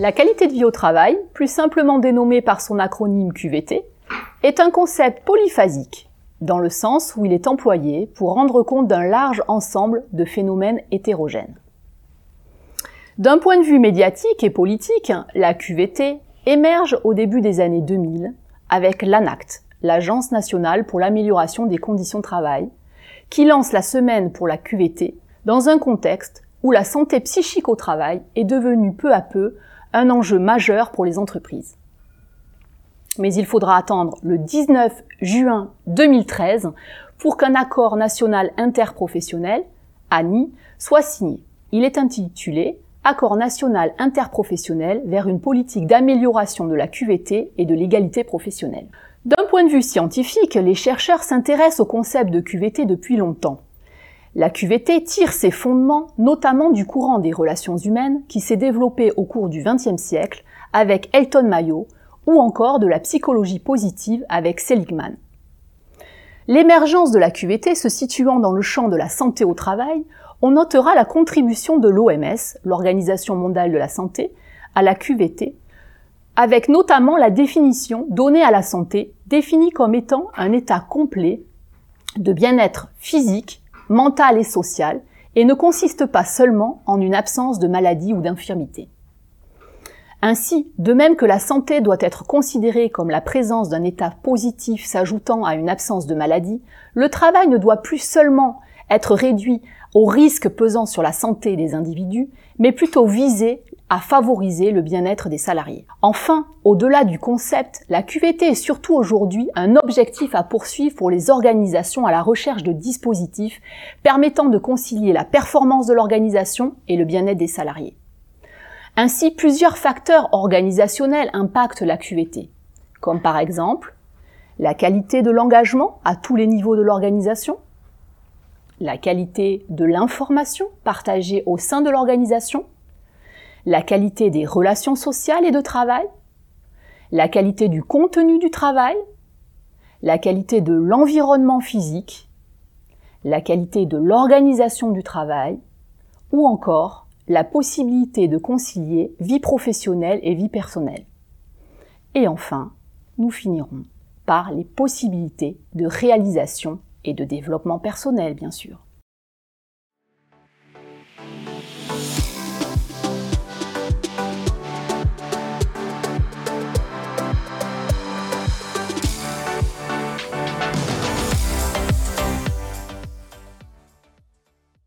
La qualité de vie au travail, plus simplement dénommée par son acronyme QVT, est un concept polyphasique, dans le sens où il est employé pour rendre compte d'un large ensemble de phénomènes hétérogènes. D'un point de vue médiatique et politique, la QVT émerge au début des années 2000 avec l'ANACT, l'Agence nationale pour l'amélioration des conditions de travail, qui lance la semaine pour la QVT dans un contexte où la santé psychique au travail est devenue peu à peu un enjeu majeur pour les entreprises. Mais il faudra attendre le 19 juin 2013 pour qu'un accord national interprofessionnel, ANI, soit signé. Il est intitulé Accord national interprofessionnel vers une politique d'amélioration de la QVT et de l'égalité professionnelle. D'un point de vue scientifique, les chercheurs s'intéressent au concept de QVT depuis longtemps. La QVT tire ses fondements notamment du courant des relations humaines qui s'est développé au cours du XXe siècle avec Elton Mayo ou encore de la psychologie positive avec Seligman. L'émergence de la QVT se situant dans le champ de la santé au travail on notera la contribution de l'OMS, l'Organisation mondiale de la santé, à la QVT, avec notamment la définition donnée à la santé, définie comme étant un état complet de bien-être physique, mental et social, et ne consiste pas seulement en une absence de maladie ou d'infirmité. Ainsi, de même que la santé doit être considérée comme la présence d'un état positif s'ajoutant à une absence de maladie, le travail ne doit plus seulement être réduit aux risques pesant sur la santé des individus, mais plutôt viser à favoriser le bien-être des salariés. Enfin, au-delà du concept, la QVT est surtout aujourd'hui un objectif à poursuivre pour les organisations à la recherche de dispositifs permettant de concilier la performance de l'organisation et le bien-être des salariés. Ainsi, plusieurs facteurs organisationnels impactent la QVT, comme par exemple la qualité de l'engagement à tous les niveaux de l'organisation, la qualité de l'information partagée au sein de l'organisation, la qualité des relations sociales et de travail, la qualité du contenu du travail, la qualité de l'environnement physique, la qualité de l'organisation du travail, ou encore la possibilité de concilier vie professionnelle et vie personnelle. Et enfin, nous finirons par les possibilités de réalisation et de développement personnel, bien sûr.